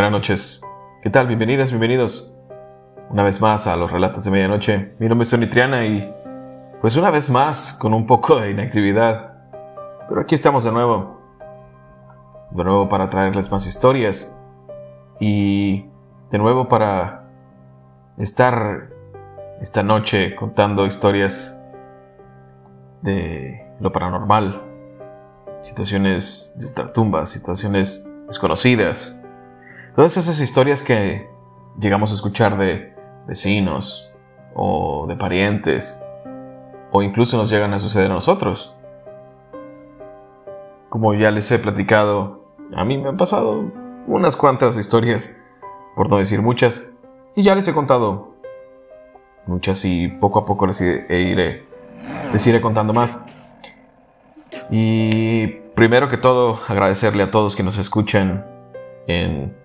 Buenas noches. ¿Qué tal? Bienvenidas, bienvenidos. Una vez más a los relatos de medianoche. Mi nombre es Tony Triana y pues una vez más con un poco de inactividad. Pero aquí estamos de nuevo. De nuevo para traerles más historias. Y de nuevo para estar esta noche contando historias de lo paranormal. Situaciones de ultratumbas, situaciones desconocidas. Todas esas historias que llegamos a escuchar de vecinos o de parientes o incluso nos llegan a suceder a nosotros. Como ya les he platicado, a mí me han pasado unas cuantas historias, por no decir muchas, y ya les he contado muchas y poco a poco les iré, les iré contando más. Y primero que todo, agradecerle a todos que nos escuchan en,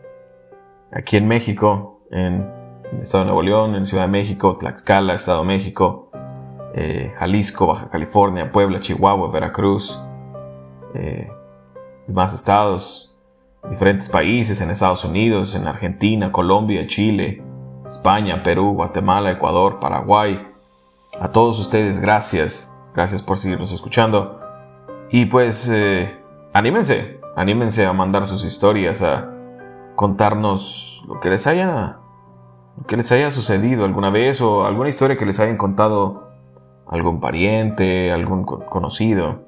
aquí en México, en el Estado de Nuevo León, en Ciudad de México, Tlaxcala, Estado de México, eh, Jalisco, Baja California, Puebla, Chihuahua, Veracruz, eh, y más estados, diferentes países en Estados Unidos, en Argentina, Colombia, Chile, España, Perú, Guatemala, Ecuador, Paraguay. A todos ustedes, gracias. Gracias por seguirnos escuchando. Y pues, eh, anímense, anímense a mandar sus historias, a contarnos lo que les haya, que les haya sucedido alguna vez o alguna historia que les hayan contado algún pariente, algún conocido.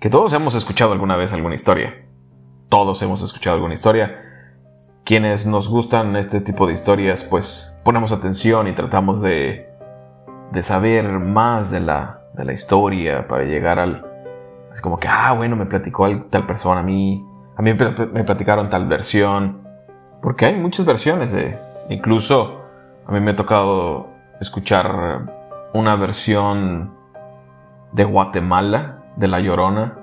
Que todos hemos escuchado alguna vez alguna historia. Todos hemos escuchado alguna historia. Quienes nos gustan este tipo de historias, pues ponemos atención y tratamos de, de saber más de la, de la historia para llegar al... Es como que, ah, bueno, me platicó tal persona a mí, a mí me platicaron tal versión, porque hay muchas versiones de... Incluso a mí me ha tocado escuchar una versión de Guatemala, de La Llorona.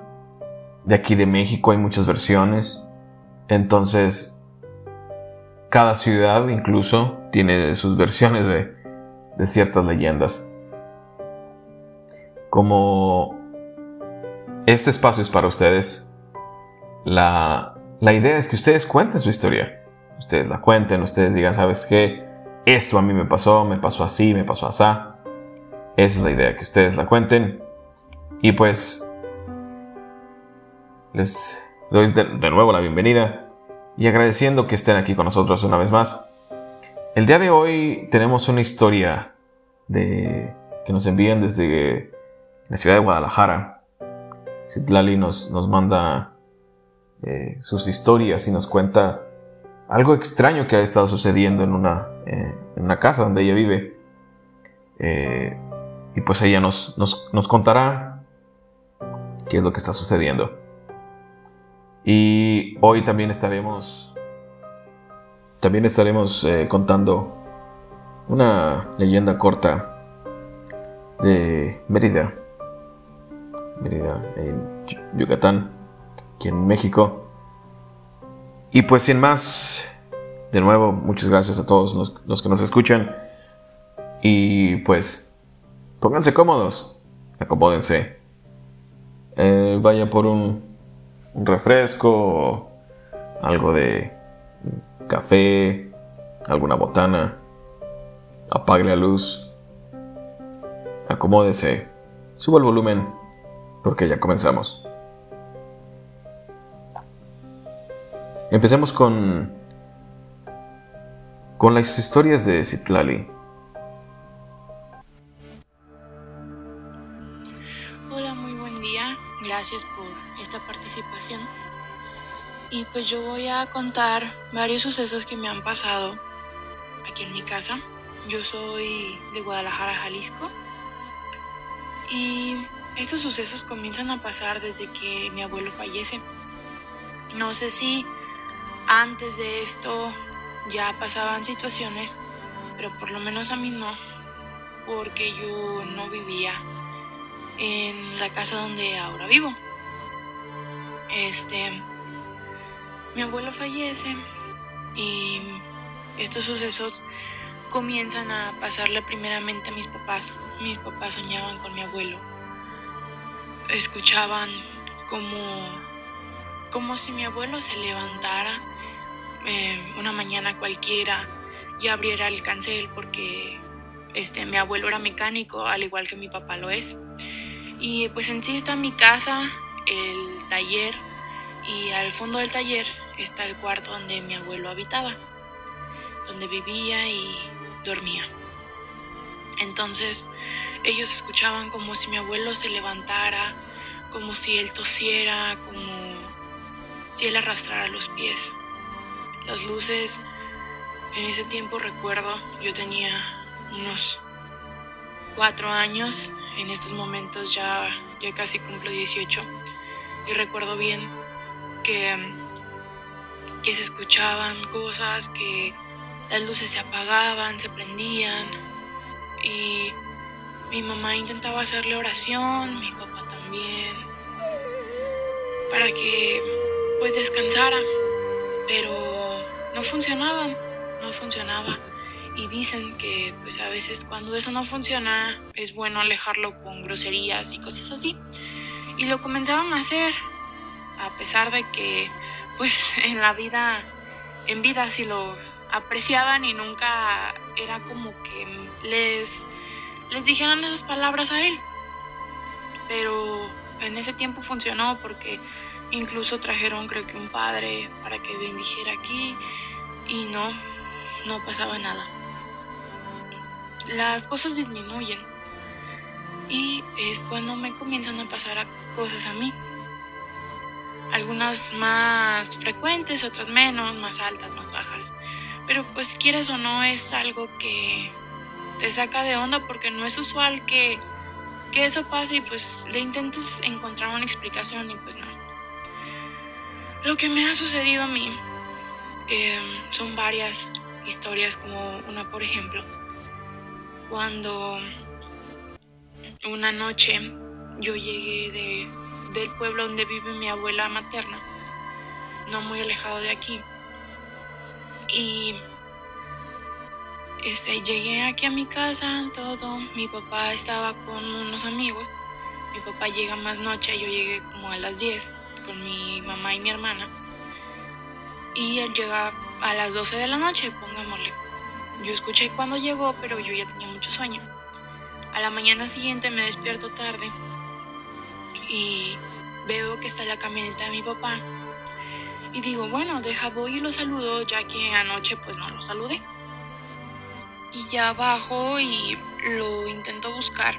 De aquí de México hay muchas versiones. Entonces, cada ciudad incluso tiene sus versiones de, de ciertas leyendas. Como este espacio es para ustedes, la, la idea es que ustedes cuenten su historia. Ustedes la cuenten, ustedes digan, ¿sabes qué? Esto a mí me pasó, me pasó así, me pasó así. Esa es la idea, que ustedes la cuenten. Y pues les doy de, nuevo la bienvenida y agradeciendo que estén aquí con nosotros una vez más. El día de hoy tenemos una historia de, que nos envían desde la ciudad de Guadalajara. Citlali nos, nos manda eh, sus historias y nos cuenta algo extraño que ha estado sucediendo en una, eh, en una casa donde ella vive. Eh, y pues ella nos, nos, contará qué es lo que está sucediendo. Y hoy también estaremos, también estaremos contando una leyenda corta de Mérida, Mérida en Yucatán, aquí en México. Y pues sin más, de nuevo, muchas gracias a todos los, que nos escuchan. Y pues Pónganse cómodos, acomódense. Eh, vaya por un, un refresco, algo de café, alguna botana. Apague la luz. Acomódese. Suba el volumen, porque ya comenzamos. Empecemos con con las historias de Citlali. gracias por esta participación. Y pues yo voy a contar varios sucesos que me han pasado aquí en mi casa. Yo soy de Guadalajara, Jalisco. Y estos sucesos comienzan a pasar desde que mi abuelo fallece. No sé si antes de esto ya pasaban situaciones, pero por lo menos a mí no, porque yo no vivía en la casa donde ahora vivo. Este, mi abuelo fallece y estos sucesos comienzan a pasarle primeramente a mis papás. Mis papás soñaban con mi abuelo. Escuchaban como, como si mi abuelo se levantara eh, una mañana cualquiera y abriera el cancel porque este, mi abuelo era mecánico, al igual que mi papá lo es. Y pues en sí está mi casa, el taller, y al fondo del taller está el cuarto donde mi abuelo habitaba, donde vivía y dormía. Entonces ellos escuchaban como si mi abuelo se levantara, como si él tosiera, como si él arrastrara los pies. Las luces, en ese tiempo recuerdo, yo tenía unos cuatro años, en estos momentos ya, ya casi cumplo 18 y recuerdo bien que, que se escuchaban cosas, que las luces se apagaban, se prendían. Y mi mamá intentaba hacerle oración, mi papá también, para que pues descansara, pero no funcionaban, no funcionaba. Y dicen que pues a veces cuando eso no funciona es bueno alejarlo con groserías y cosas así. Y lo comenzaron a hacer, a pesar de que pues en la vida, en vida sí lo apreciaban y nunca era como que les les dijeran esas palabras a él. Pero en ese tiempo funcionó porque incluso trajeron creo que un padre para que bendijera aquí y no, no pasaba nada. Las cosas disminuyen y es cuando me comienzan a pasar cosas a mí. Algunas más frecuentes, otras menos, más altas, más bajas. Pero pues quieras o no es algo que te saca de onda porque no es usual que, eso pase y pues le intentes encontrar una explicación y pues no. Lo que me ha sucedido a mí em, son varias historias como una por ejemplo cuando una noche yo llegué de, del pueblo donde vive mi abuela materna no muy alejado de aquí y este, llegué aquí a mi casa, todo. Mi papá estaba con unos amigos. Mi papá llega más noche, yo llegué como a las 10 con mi mamá y mi hermana. Y él llega a las 12 de la noche, pongámosle. Yo escuché cuando llegó, pero yo ya tenía mucho sueño. A la mañana siguiente me despierto tarde y veo que está la camioneta de mi papá. Y digo, bueno, deja voy y lo saludo, ya que anoche pues no lo saludé y ya bajo y lo intento buscar,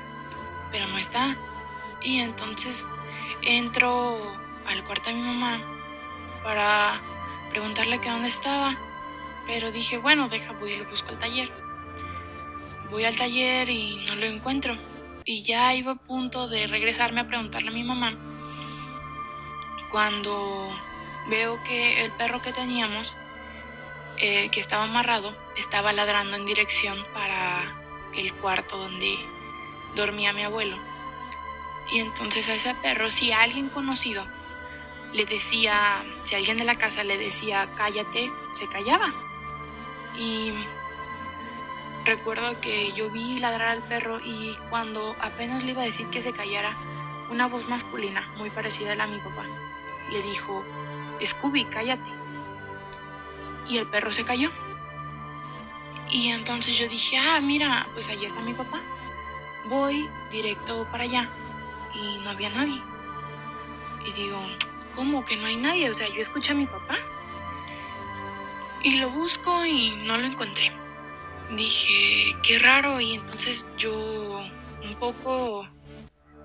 pero no está. Y entonces entro al cuarto de mi mamá para preguntarle que dónde estaba, pero dije, bueno, deja, voy y lo busco al taller. Voy al taller y no lo encuentro. Y ya iba a punto de regresarme a preguntarle a mi mamá cuando veo que el perro que teníamos eh, que estaba amarrado estaba ladrando en dirección para el cuarto donde dormía mi abuelo. Y entonces a ese perro, si alguien conocido le decía, si alguien de la casa le decía cállate, se callaba. Y recuerdo que yo vi ladrar al perro y cuando apenas le iba a decir que se callara, una voz masculina, muy parecida a la de mi papá, le dijo, Scooby, cállate y el perro se cayó. Y entonces yo dije, ah, mira, pues allí está mi papá. Voy directo para allá y no había nadie. Y digo, ¿cómo que no hay nadie? O sea, yo escuché a mi papá. Y lo busco y no lo encontré. Dije, qué raro. Y entonces yo, un poco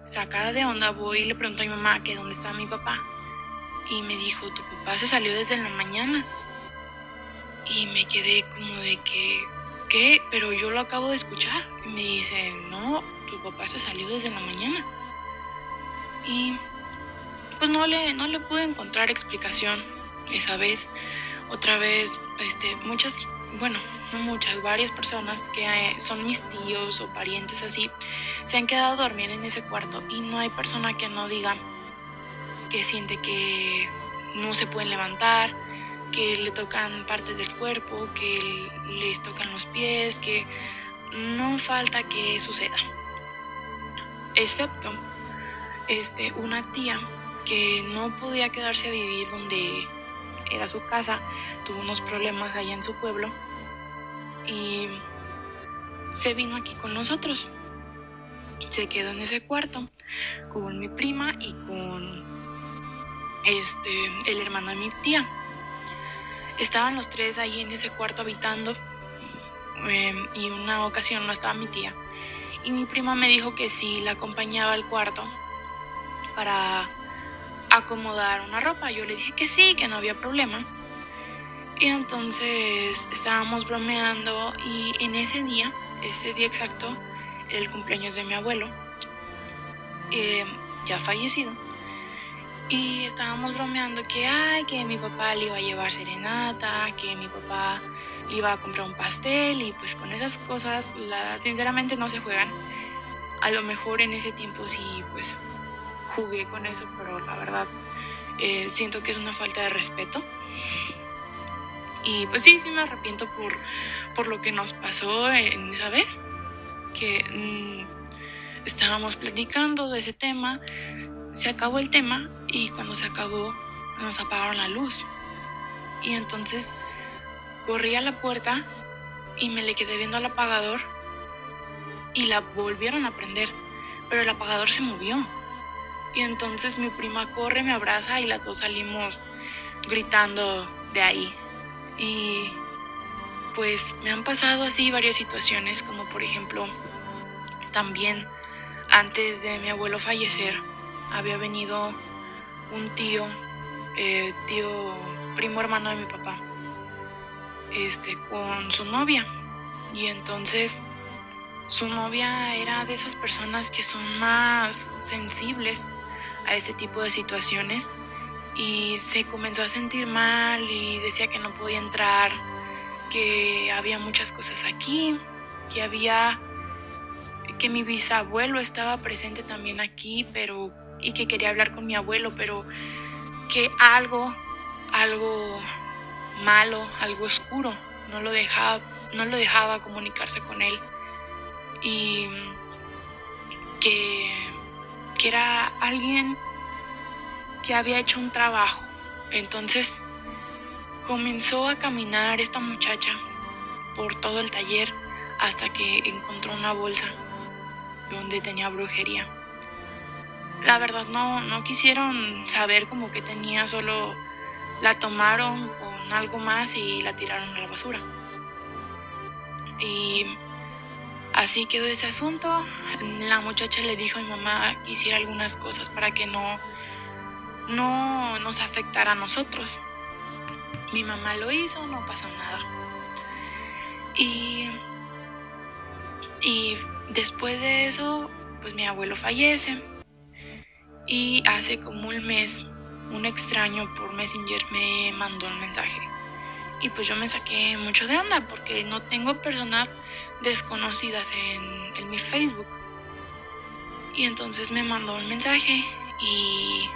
sacada de onda, voy y le pregunto a mi mamá que dónde está mi papá. Y me dijo, tu papá se salió desde la mañana y me quedé como de que, ¿qué? Pero yo lo acabo de escuchar. Y me dice, no, tu papá se salió desde la mañana. Y pues no le, no le pude encontrar explicación esa vez. Otra vez, este, muchas, bueno, no muchas, varias personas que eh, son mis tíos o parientes así, se han quedado a dormir en ese cuarto y no hay persona que no diga que siente que no se pueden levantar, que le tocan partes del cuerpo, que les tocan los pies, que no falta que suceda. Excepto este, una tía que no podía quedarse a vivir donde era su casa, tuvo unos problemas allá en su pueblo y se vino aquí con nosotros. Se quedó en ese cuarto con mi prima y con este el hermano de mi tía. Estaban los tres ahí en ese cuarto habitando em, y una ocasión no estaba mi tía. Y mi prima me dijo que si la acompañaba al cuarto para acomodar una ropa. Yo le dije que sí, que no había problema. Y entonces estábamos bromeando y en ese día, ese día exacto, era el cumpleaños de mi abuelo, eh, ya fallecido. Y estábamos bromeando que, ay, que mi papá le iba a llevar serenata, que mi papá le iba a comprar un pastel y pues con esas cosas, sinceramente no se juegan. A lo mejor en ese tiempo sí, pues jugué con eso, pero la verdad eh, siento que es una falta de respeto. Y pues sí, sí me arrepiento por, por lo que nos pasó en esa vez, que mm, estábamos platicando de ese tema, se acabó el tema y cuando se acabó nos apagaron la luz. Y entonces corrí a la puerta y me le quedé viendo al apagador y la volvieron a prender, pero el apagador se movió. Y entonces mi prima corre, me abraza y las dos salimos gritando de ahí. Y pues me han pasado así varias situaciones, como por ejemplo, también antes de mi abuelo fallecer, había venido un tío, eh, tío, primo hermano de mi papá, este, con su novia. Y entonces su novia era de esas personas que son más sensibles a este tipo de situaciones y se comenzó a sentir mal y decía que no podía entrar, que había muchas cosas aquí, que había que mi bisabuelo estaba presente también aquí, pero y que quería hablar con mi abuelo, pero que algo algo malo, algo oscuro no lo dejaba no lo dejaba comunicarse con él. Y que era alguien que había hecho un trabajo. Entonces comenzó a caminar esta muchacha por todo el taller hasta que encontró una bolsa donde tenía brujería. La verdad no, no quisieron saber como que tenía, solo la tomaron con algo más y la tiraron a la basura. Y Así quedó ese asunto. La muchacha le dijo a mi mamá que hiciera algunas cosas para que no, no nos afectara a nosotros. Mi mamá lo hizo, no pasó nada. Y, y después de eso, pues mi abuelo fallece. Y hace como un mes, un extraño por Messenger me mandó un mensaje. Y pues yo me saqué mucho de onda porque no tengo personas desconocidas en, mi Facebook. Y entonces me mandó un mensaje y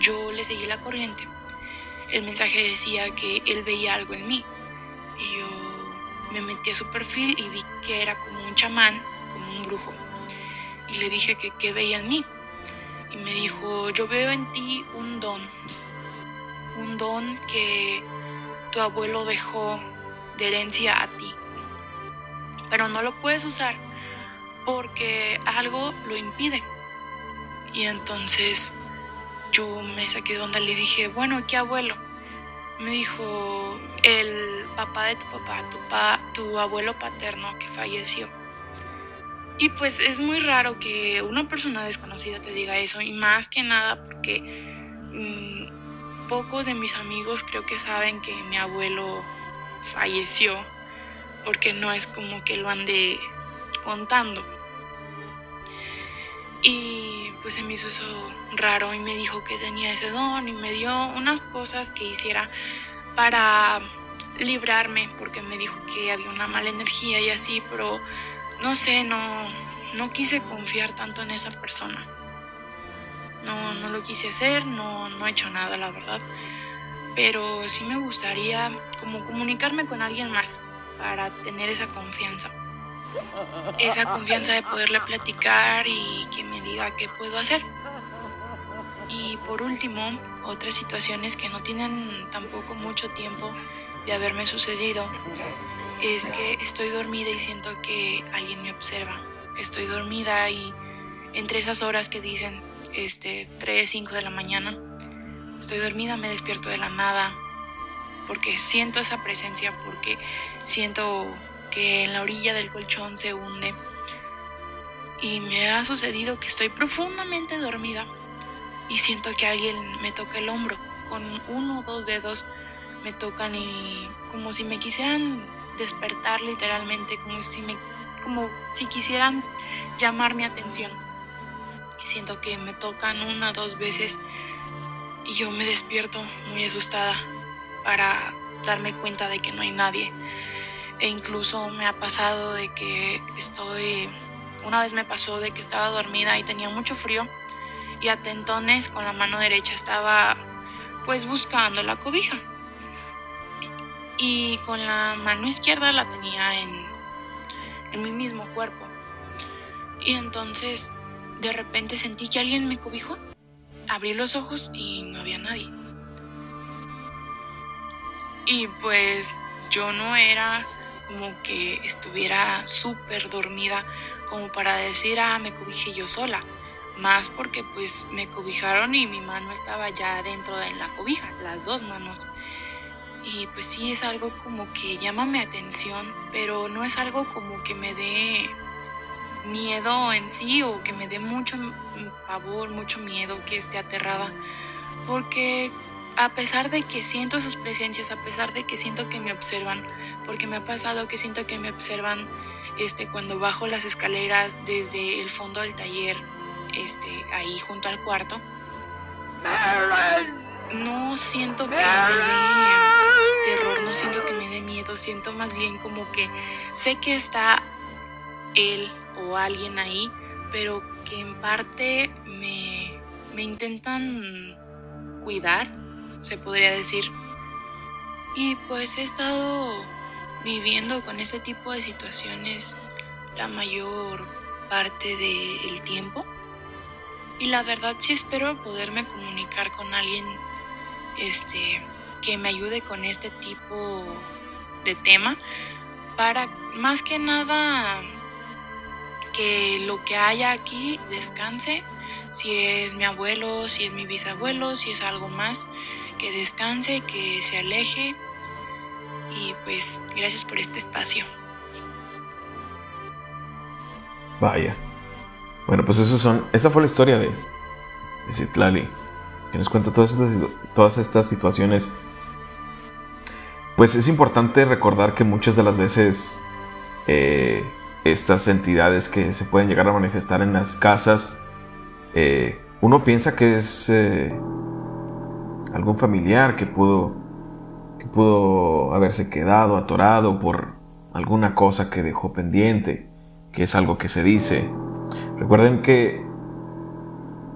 yo le seguí la corriente. El mensaje decía que él veía algo en mí. Y yo me metí a su perfil y vi que era como un chamán, como un brujo. Y le dije que qué veía en mí. Y me dijo, yo veo en ti un don. Un don que tu abuelo dejó de herencia a ti pero no lo puedes usar porque algo lo impide. Y entonces yo me saqué de onda, le dije, bueno, ¿qué abuelo? Me dijo, el papá de tu papá, tu, pa, tu abuelo paterno que falleció. Y pues es muy raro que una persona desconocida te diga eso, y más que nada porque mm, pocos de mis amigos creo que saben que mi abuelo falleció porque no es como que lo ande contando. Y pues se me hizo eso raro y me dijo que tenía ese don y me dio unas cosas que hiciera para librarme, porque me dijo que había una mala energía y así, pero no sé, no, no quise confiar tanto en esa persona. No, no lo quise hacer, no, no he hecho nada, la verdad. Pero sí me gustaría como comunicarme con alguien más para tener esa confianza. Esa confianza de poderle platicar y que me diga qué puedo hacer. Y por último, otras situaciones que no tienen tampoco mucho tiempo de haberme sucedido es que estoy dormida y siento que alguien me observa. Estoy dormida y entre esas horas que dicen este 3, 5 de la mañana, estoy dormida, me despierto de la nada porque siento esa presencia, porque siento que en la orilla del colchón se hunde. Y me ha sucedido que estoy profundamente dormida y siento que alguien me toca el hombro. Con uno o dos dedos me tocan y como si me quisieran despertar literalmente, como si me como si quisieran llamar mi atención. Siento que me tocan una o dos veces y yo me despierto muy asustada para darme cuenta de que no hay nadie. E incluso me ha pasado de que estoy, una vez me pasó de que estaba dormida y tenía mucho frío y a tentones con la mano derecha estaba pues buscando la cobija. Y con la mano izquierda la tenía en, en mi mismo cuerpo. Y entonces de repente sentí que alguien me cobijó. Abrí los ojos y no había nadie. Y pues yo no era como que estuviera súper dormida como para decir, ah, me cobijé yo sola. Más porque pues me cobijaron y mi mano estaba ya dentro de la cobija, las dos manos. Y pues sí es algo como que llama mi atención, pero no es algo como que me dé miedo en sí o que me dé mucho pavor, mucho miedo, que esté aterrada. Porque a pesar de que siento sus presencias, a pesar de que siento que me observan, porque me ha pasado que siento que me observan este, cuando bajo las escaleras desde el fondo del taller, este, ahí junto al cuarto. No siento que me dé terror, no siento que me dé miedo, siento más bien como que sé que está él o alguien ahí, pero que en parte me, me intentan cuidar se podría decir. Y pues he estado viviendo con ese tipo de situaciones la mayor parte del tiempo. Y la verdad sí espero poderme comunicar con alguien este que me ayude con este tipo de tema para más que nada que lo que haya aquí descanse, si es mi abuelo, si es mi bisabuelo, si es algo más, que descanse, que se aleje y pues gracias por este espacio. Vaya. Bueno, pues eso son, esa fue la historia de, de Citlali, que nos cuenta todas estas, todas estas situaciones. Pues es importante recordar que muchas de las veces eh, estas entidades que se pueden llegar a manifestar en las casas, eh, uno piensa que es eh, algún familiar que pudo, que pudo haberse quedado atorado por alguna cosa que dejó pendiente, que es algo que se dice. Recuerden que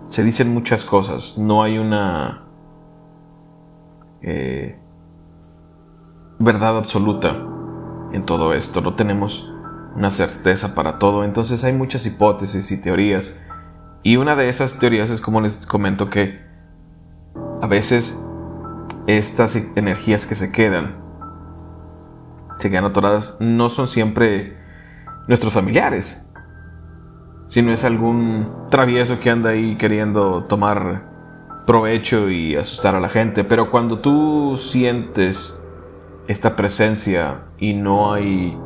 se dicen muchas cosas, no hay una eh, verdad absoluta en todo esto, no tenemos una certeza para todo, entonces hay muchas hipótesis y teorías. Y una de esas teorías es como les comento que a veces estas energías que se quedan, se quedan atoradas, no son siempre nuestros familiares, sino es algún travieso que anda ahí queriendo tomar provecho y asustar a la gente. Pero cuando tú sientes esta presencia y no hay,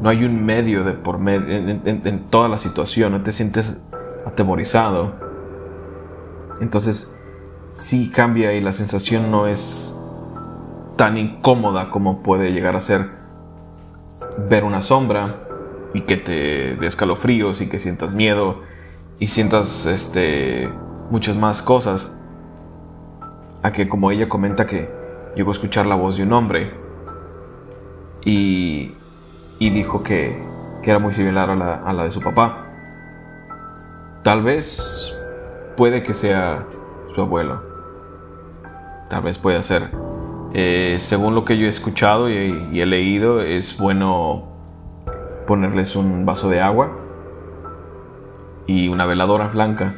no hay un medio de por medio en, en toda la situación, no te sientes atemorizado, entonces sí cambia y la sensación no es tan incómoda como puede llegar a ser ver una sombra y que te dé escalofríos y que sientas miedo y sientas este muchas más cosas. A que como ella comenta que llegó a escuchar la voz de un hombre y, y dijo que, que, era muy similar a la, a la de su papá. Tal vez puede que sea su abuelo. Tal vez puede ser. Eh, según lo que yo he escuchado y, he leído, es bueno ponerles un vaso de agua y una veladora blanca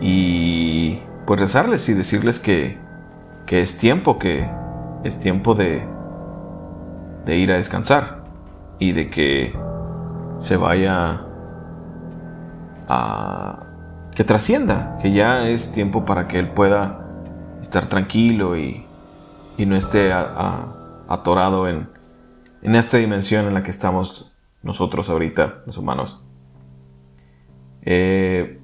y pues rezarles y decirles que, que es tiempo, que es tiempo de, de ir a descansar y de que se vaya a... que trascienda, que ya es tiempo para que él pueda estar tranquilo y, y no esté atorado en, en esta dimensión en la que estamos nosotros ahorita, los humanos. Eh,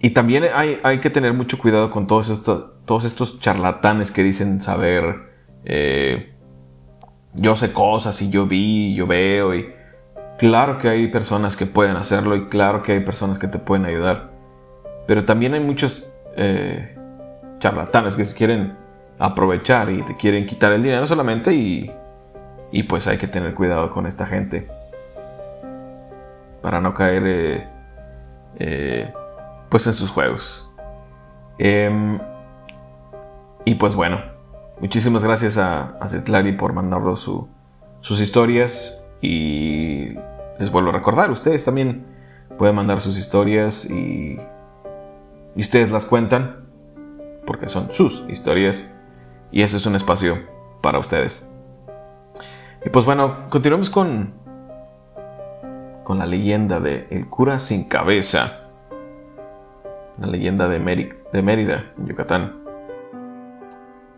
y también hay, hay, que tener mucho cuidado con todos estos, todos estos charlatanes que dicen saber, eh, yo sé cosas y yo vi, yo veo y claro que hay personas que pueden hacerlo y claro que hay personas que te pueden ayudar. Pero también hay muchos eh, charlatanes que se quieren aprovechar y te quieren quitar el dinero solamente y, y pues hay que tener cuidado con esta gente para no caer eh, eh, pues en sus juegos. Em, y pues bueno, muchísimas gracias a, a Zetlari por mandarnos sus historias y les vuelvo a recordar, ustedes también pueden mandar sus historias y, y ustedes las cuentan porque son sus historias y ese es un espacio para ustedes. Y pues bueno, continuamos con, con la leyenda de El cura sin cabeza, la leyenda de, de Mérida, en Yucatán.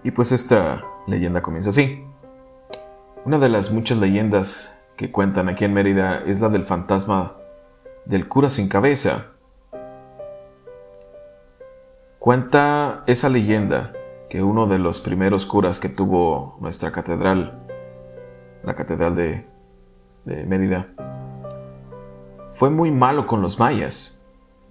Y pues esta leyenda comienza así. Una de las muchas leyendas que cuentan aquí en Mérida es la del fantasma del cura sin cabeza. Cuenta esa leyenda que uno de los primeros curas que tuvo nuestra catedral, la catedral de, Mérida, fue muy malo con los mayas.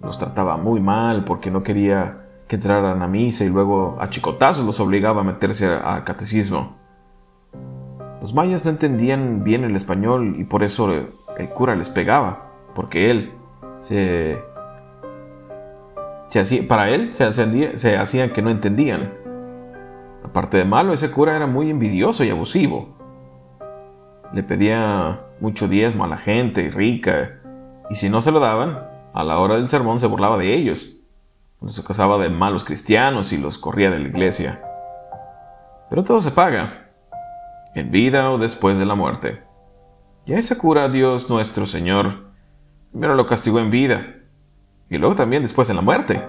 Los trataba muy mal porque no quería que entraran a misa y luego a chicotazos los obligaba a meterse al catecismo. Los mayas no entendían bien el español y por eso el cura les pegaba, porque él se... hacía, para él se, se hacían que no entendían. Aparte de malo, ese cura era muy envidioso y abusivo. Le pedía mucho diezmo a la gente rica, y si no se lo daban, a la hora del sermón se burlaba de ellos. Los acusaba de malos cristianos y los corría de la iglesia. Pero todo se paga, en vida o después de la muerte. Y a ese cura Dios nuestro Señor primero lo castigó en vida, y luego también después en la muerte.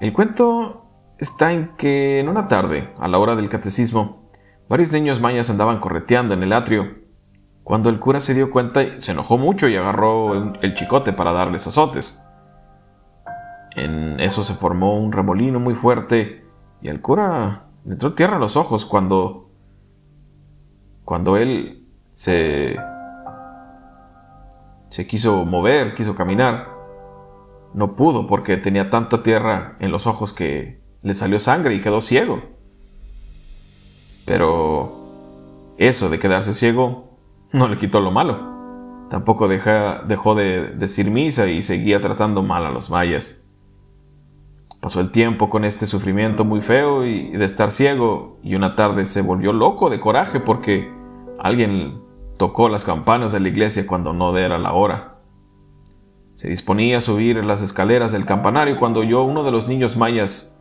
El cuento está en que en una tarde, a la hora del catecismo, varios niños mayas andaban correteando en el atrio. Cuando el cura se dio cuenta, se enojó mucho y agarró el chicote para darles azotes. En eso se formó un remolino muy fuerte y al cura le entró tierra a los ojos cuando cuando él se se quiso mover, quiso caminar. No pudo porque tenía tanta tierra en los ojos que le salió sangre y quedó ciego. Pero eso de quedarse ciego no le quitó lo malo. Tampoco dejó de decir misa y seguía tratando mal a los mayas. Pasó el tiempo con este sufrimiento muy feo y de estar ciego y una tarde se volvió loco de coraje porque alguien tocó las campanas de la iglesia cuando no era la hora. Se disponía a subir las escaleras del campanario cuando oyó uno de los niños mayas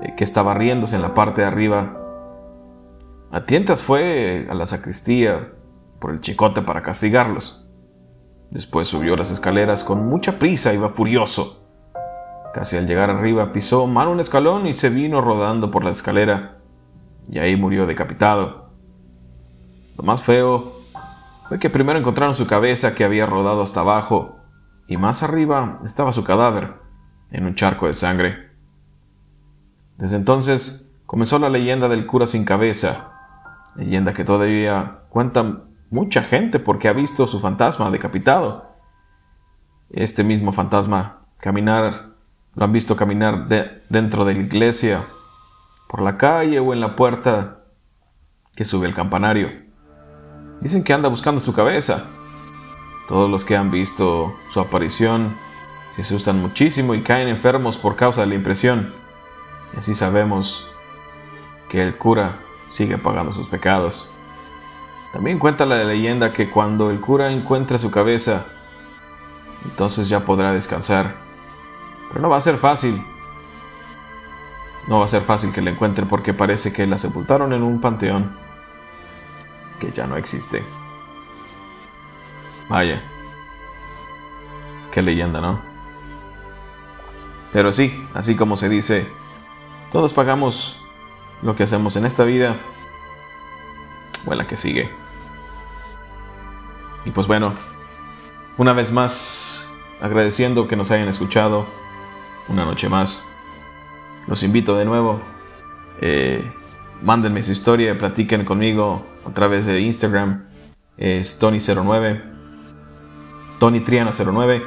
eh, que estaba riéndose en la parte de arriba. A tientas fue a la sacristía por el chicote para castigarlos. Después subió las escaleras con mucha prisa, iba furioso. Casi al llegar arriba pisó mal un escalón y se vino rodando por la escalera, y ahí murió decapitado. Lo más feo fue que primero encontraron su cabeza que había rodado hasta abajo, y más arriba estaba su cadáver, en un charco de sangre. Desde entonces comenzó la leyenda del cura sin cabeza, leyenda que todavía cuenta mucha gente porque ha visto su fantasma decapitado. Este mismo fantasma caminar, lo han visto caminar dentro de la iglesia, por la calle o en la puerta que sube el campanario. Dicen que anda buscando su cabeza. Todos los que han visto su aparición se asustan muchísimo y caen enfermos por causa de la impresión. Y así sabemos que el cura sigue pagando sus pecados. También cuenta la leyenda que cuando el cura encuentre su cabeza, entonces ya podrá descansar. Pero no va a ser fácil, no va a ser fácil que la encuentren porque parece que la sepultaron en un panteón que ya no existe. Vaya. Qué leyenda, ¿no? Pero sí, así como se dice, todos pagamos lo que hacemos en esta vida o en la que sigue. Y pues bueno, una vez más, agradeciendo que nos hayan escuchado una noche más. Los invito de nuevo. Eh, mándenme su historia, platiquen conmigo a través de Instagram. Es Tony09. Tony Triana 09.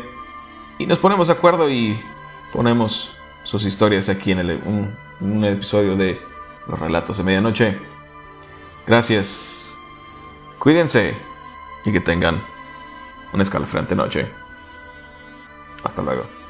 Y nos ponemos de acuerdo y ponemos sus historias aquí en el, un episodio de Los Relatos de Medianoche. Gracias. Cuídense y que tengan una escalofriante noche. Hasta luego.